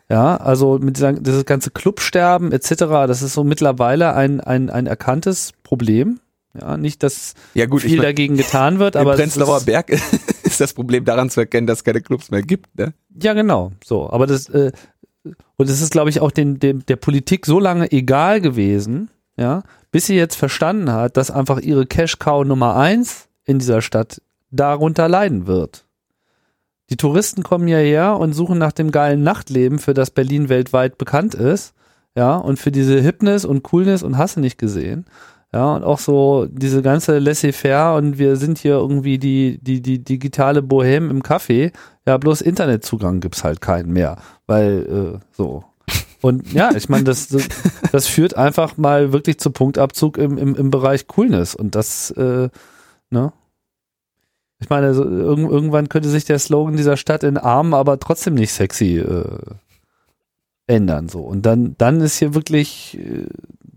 Ja, also mit dieser, dieses ganze Clubsterben etc., das ist so mittlerweile ein, ein, ein erkanntes Problem. Ja, nicht, dass ja, gut, viel ich mein, dagegen getan wird, aber. Prenzlauer Berg ist das Problem daran zu erkennen, dass es keine Clubs mehr gibt, ne? Ja, genau. So. Aber das, äh, und es ist, glaube ich, auch den, dem, der Politik so lange egal gewesen, ja, bis sie jetzt verstanden hat, dass einfach ihre Cash-Cow Nummer eins in dieser Stadt darunter leiden wird. Die Touristen kommen hierher und suchen nach dem geilen Nachtleben, für das Berlin weltweit bekannt ist. Ja, und für diese Hipness und Coolness und Hasse nicht gesehen. Ja, und auch so diese ganze Laissez-faire und wir sind hier irgendwie die, die, die digitale Bohème im Café. Ja, bloß Internetzugang gibt's halt keinen mehr, weil äh, so. Und ja, ich meine, das, das, das führt einfach mal wirklich zu Punktabzug im, im, im Bereich Coolness und das, äh, ne? Ich meine, so, irg irgendwann könnte sich der Slogan dieser Stadt in arm, aber trotzdem nicht sexy äh, ändern. So. Und dann, dann ist hier wirklich, äh,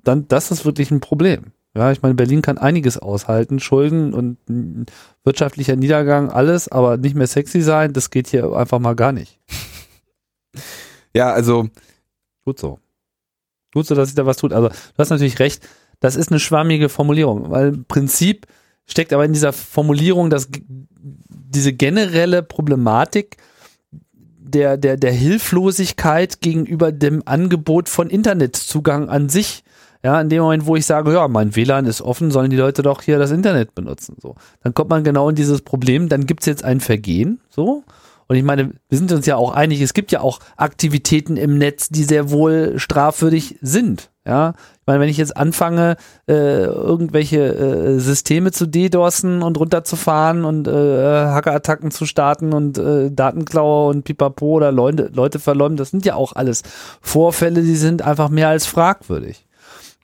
dann, das ist wirklich ein Problem. Ja, ich meine, Berlin kann einiges aushalten, Schulden und wirtschaftlicher Niedergang, alles, aber nicht mehr sexy sein, das geht hier einfach mal gar nicht. Ja, also. Gut so. Gut so, dass sich da was tut. Also, du hast natürlich recht, das ist eine schwammige Formulierung, weil im Prinzip steckt aber in dieser Formulierung dass diese generelle Problematik der, der, der Hilflosigkeit gegenüber dem Angebot von Internetzugang an sich. Ja, in dem Moment, wo ich sage, ja, mein WLAN ist offen, sollen die Leute doch hier das Internet benutzen. So, dann kommt man genau in dieses Problem, dann gibt's jetzt ein Vergehen, so. Und ich meine, wir sind uns ja auch einig, es gibt ja auch Aktivitäten im Netz, die sehr wohl strafwürdig sind. Ja, ich meine, wenn ich jetzt anfange, äh, irgendwelche äh, Systeme zu DDoSen und runterzufahren und äh, Hackerattacken zu starten und äh, Datenklauer und Pipapo oder Leute, Leute verleumden, das sind ja auch alles Vorfälle, die sind einfach mehr als fragwürdig.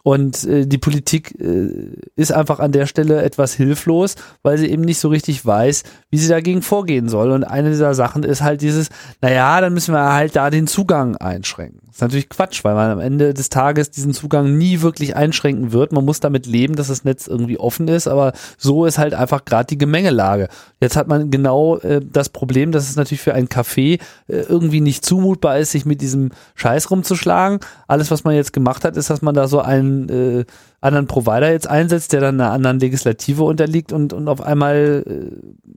Und äh, die Politik äh, ist einfach an der Stelle etwas hilflos, weil sie eben nicht so richtig weiß, wie sie dagegen vorgehen soll. Und eine dieser Sachen ist halt dieses, naja, dann müssen wir halt da den Zugang einschränken. Das ist natürlich Quatsch, weil man am Ende des Tages diesen Zugang nie wirklich einschränken wird. Man muss damit leben, dass das Netz irgendwie offen ist, aber so ist halt einfach gerade die Gemengelage. Jetzt hat man genau äh, das Problem, dass es natürlich für ein Café äh, irgendwie nicht zumutbar ist, sich mit diesem Scheiß rumzuschlagen. Alles, was man jetzt gemacht hat, ist, dass man da so einen äh, anderen Provider jetzt einsetzt, der dann einer anderen Legislative unterliegt und, und auf einmal äh,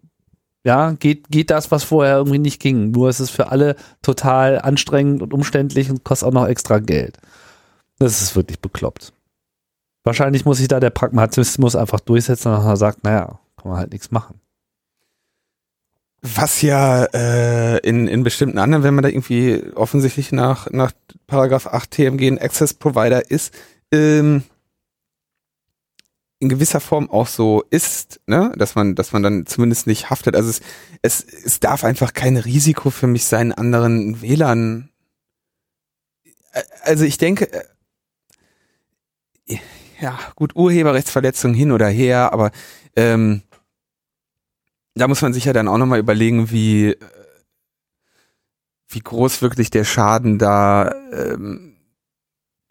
ja, geht, geht das, was vorher irgendwie nicht ging. Nur ist es für alle total anstrengend und umständlich und kostet auch noch extra Geld. Das ist wirklich bekloppt. Wahrscheinlich muss sich da der Pragmatismus einfach durchsetzen und sagt, naja, kann man halt nichts machen. Was ja äh, in, in bestimmten anderen, wenn man da irgendwie offensichtlich nach, nach Paragraph 8 TMG ein Access Provider ist, ähm, in gewisser Form auch so ist, ne, dass man, dass man dann zumindest nicht haftet. Also es, es, es darf einfach kein Risiko für mich sein, anderen WLAN. Also ich denke, äh, ja, gut, Urheberrechtsverletzung hin oder her, aber ähm, da muss man sich ja dann auch nochmal überlegen, wie, wie groß wirklich der Schaden da ähm,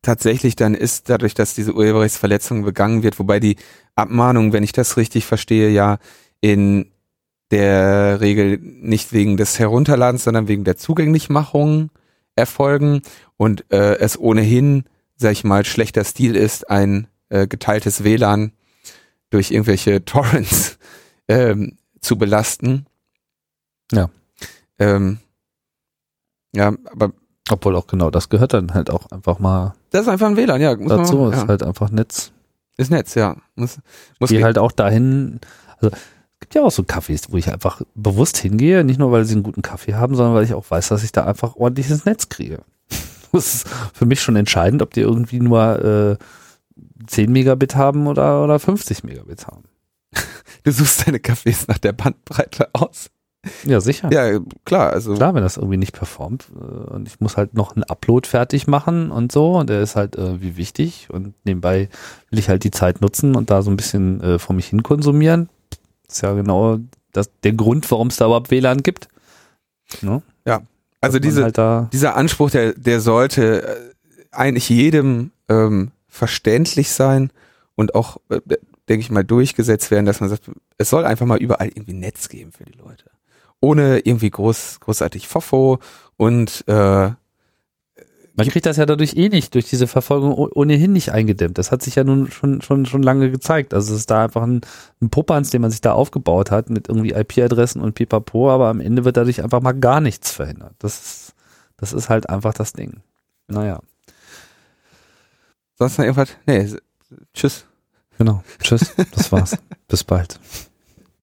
tatsächlich dann ist, dadurch, dass diese Urheberrechtsverletzung begangen wird, wobei die Abmahnung, wenn ich das richtig verstehe, ja in der Regel nicht wegen des Herunterladens, sondern wegen der Zugänglichmachung erfolgen und äh, es ohnehin, sag ich mal, schlechter Stil ist, ein äh, geteiltes WLAN durch irgendwelche Torrents ähm, zu belasten. Ja. Ähm, ja, aber obwohl auch genau das gehört dann halt auch einfach mal. Das ist einfach ein WLAN, ja. Muss dazu man, ja. ist halt einfach Netz. Ist Netz, ja. Muss, muss Geh halt auch dahin. Also es gibt ja auch so Cafés, wo ich einfach bewusst hingehe, nicht nur weil sie einen guten Kaffee haben, sondern weil ich auch weiß, dass ich da einfach ordentliches Netz kriege. Das ist für mich schon entscheidend, ob die irgendwie nur äh, 10 Megabit haben oder, oder 50 Megabit haben. Du suchst deine Cafés nach der Bandbreite aus. Ja, sicher. Ja, klar. Also klar, wenn das irgendwie nicht performt äh, und ich muss halt noch einen Upload fertig machen und so und der ist halt äh, wie wichtig und nebenbei will ich halt die Zeit nutzen und da so ein bisschen äh, vor mich hin konsumieren. Das ist ja genau das, der Grund, warum es da überhaupt WLAN gibt. Ne? Ja, also diese, halt dieser Anspruch, der, der sollte äh, eigentlich jedem ähm, verständlich sein und auch, äh, denke ich mal, durchgesetzt werden, dass man sagt, es soll einfach mal überall irgendwie Netz geben für die Leute ohne irgendwie groß, großartig Fofo und äh, man kriegt das ja dadurch eh nicht, durch diese Verfolgung ohnehin nicht eingedämmt. Das hat sich ja nun schon, schon, schon lange gezeigt. Also es ist da einfach ein, ein Popanz, den man sich da aufgebaut hat mit irgendwie IP-Adressen und pipapo, aber am Ende wird dadurch einfach mal gar nichts verhindert. Das ist, das ist halt einfach das Ding. Naja. Sonst noch irgendwas? Nee, tschüss. Genau. Tschüss. Das war's. Bis bald.